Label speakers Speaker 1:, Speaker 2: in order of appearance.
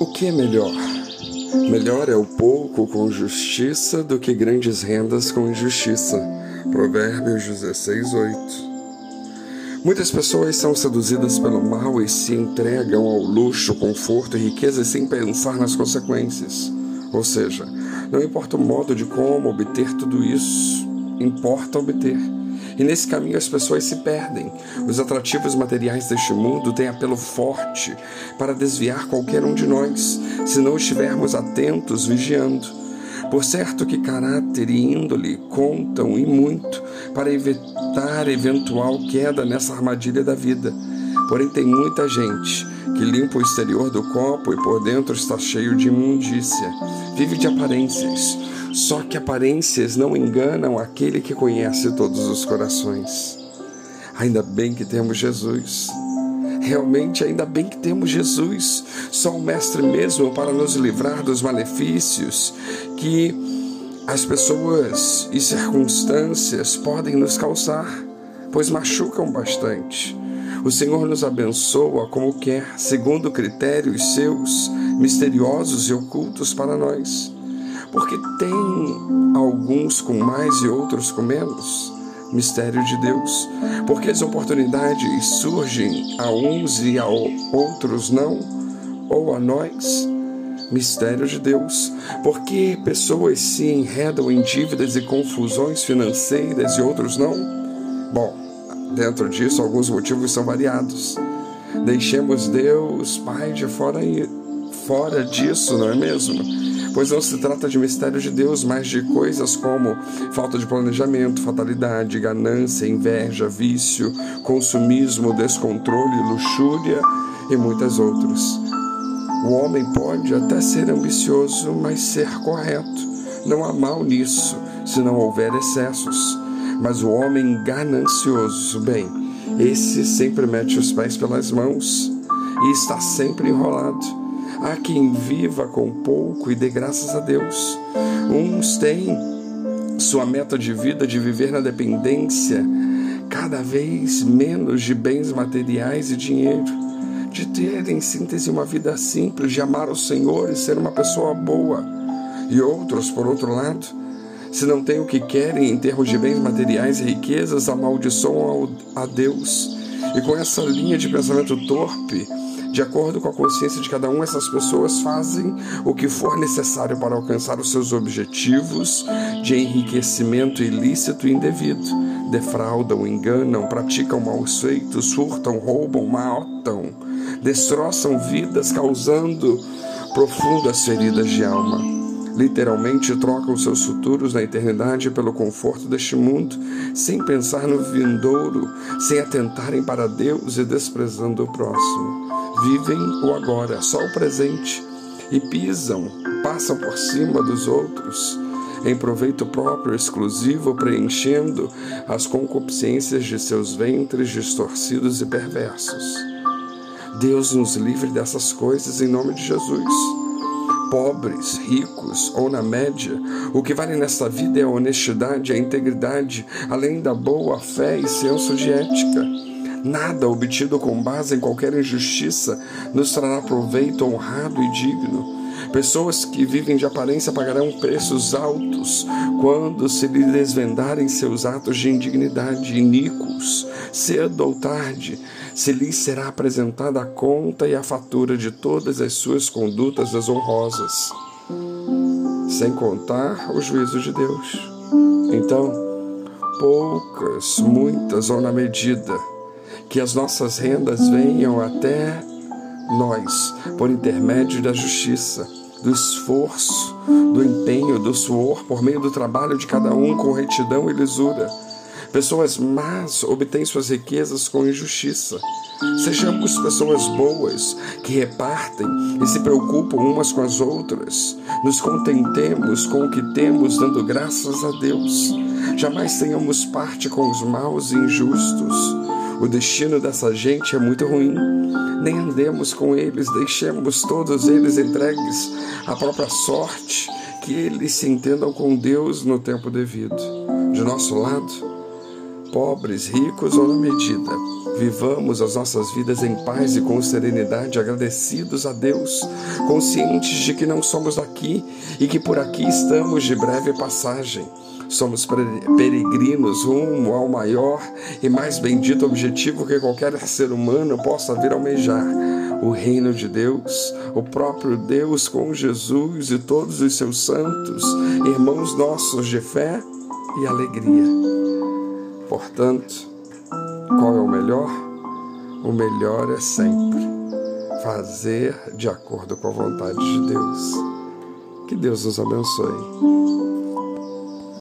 Speaker 1: O que é melhor? Melhor é o pouco com justiça do que grandes rendas com injustiça. Provérbios 16, 8. Muitas pessoas são seduzidas pelo mal e se entregam ao luxo, conforto e riqueza sem pensar nas consequências. Ou seja, não importa o modo de como obter tudo isso, importa obter. E nesse caminho as pessoas se perdem. Os atrativos materiais deste mundo têm apelo forte para desviar qualquer um de nós, se não estivermos atentos, vigiando. Por certo que caráter e índole contam e muito para evitar eventual queda nessa armadilha da vida. Porém, tem muita gente que limpa o exterior do copo e por dentro está cheio de imundícia. Vive de aparências só que aparências não enganam aquele que conhece todos os corações. Ainda bem que temos Jesus. Realmente, ainda bem que temos Jesus, só o Mestre mesmo para nos livrar dos malefícios que as pessoas e circunstâncias podem nos causar, pois machucam bastante. O Senhor nos abençoa como quer, segundo critérios seus, misteriosos e ocultos para nós porque tem alguns com mais e outros com menos. Mistério de Deus, porque as oportunidades surgem a uns e a outros não, ou a nós. Mistério de Deus, porque pessoas se enredam em dívidas e confusões financeiras e outros não? Bom, dentro disso, alguns motivos são variados. Deixemos Deus, Pai, de fora, fora disso, não é mesmo? Pois não se trata de mistério de Deus, mas de coisas como falta de planejamento, fatalidade, ganância, inveja, vício, consumismo, descontrole, luxúria e muitas outras. O homem pode até ser ambicioso, mas ser correto. Não há mal nisso, se não houver excessos. Mas o homem ganancioso, bem, esse sempre mete os pés pelas mãos e está sempre enrolado Há quem viva com pouco e dê graças a Deus. Uns têm sua meta de vida de viver na dependência cada vez menos de bens materiais e dinheiro, de ter em síntese uma vida simples, de amar o Senhor e ser uma pessoa boa. E outros, por outro lado, se não têm o que querem em termos de bens materiais e riquezas, amaldiçoam a Deus. E com essa linha de pensamento torpe, de acordo com a consciência de cada um, essas pessoas fazem o que for necessário para alcançar os seus objetivos de enriquecimento ilícito e indevido. Defraudam, enganam, praticam maus feitos, furtam, roubam, matam, destroçam vidas, causando profundas feridas de alma literalmente trocam seus futuros na eternidade pelo conforto deste mundo, sem pensar no vindouro, sem atentarem para Deus e desprezando o próximo vivem o agora, só o presente, e pisam, passam por cima dos outros, em proveito próprio exclusivo, preenchendo as concupiscências de seus ventres distorcidos e perversos. Deus nos livre dessas coisas em nome de Jesus. Pobres, ricos ou na média, o que vale nesta vida é a honestidade, a integridade, além da boa fé e senso de ética Nada obtido com base em qualquer injustiça nos trará proveito honrado e digno. Pessoas que vivem de aparência pagarão preços altos quando se lhe desvendarem seus atos de indignidade iníquos. Cedo ou tarde, se lhes será apresentada a conta e a fatura de todas as suas condutas desonrosas, sem contar o juízo de Deus. Então, poucas, muitas ou na medida, que as nossas rendas venham até nós por intermédio da justiça, do esforço, do empenho, do suor, por meio do trabalho de cada um com retidão e lisura. Pessoas más obtêm suas riquezas com injustiça. Sejamos pessoas boas que repartem e se preocupam umas com as outras. Nos contentemos com o que temos, dando graças a Deus. Jamais tenhamos parte com os maus e injustos o destino dessa gente é muito ruim. Nem andemos com eles, deixemos todos eles entregues à própria sorte, que eles se entendam com Deus no tempo devido. De nosso lado, pobres, ricos ou na medida, Vivamos as nossas vidas em paz e com serenidade, agradecidos a Deus, conscientes de que não somos daqui e que por aqui estamos de breve passagem. Somos peregrinos rumo ao maior e mais bendito objetivo que qualquer ser humano possa vir almejar: o reino de Deus, o próprio Deus com Jesus e todos os seus santos, irmãos nossos de fé e alegria. Portanto, qual é o melhor? O melhor é sempre fazer de acordo com a vontade de Deus. Que Deus nos abençoe.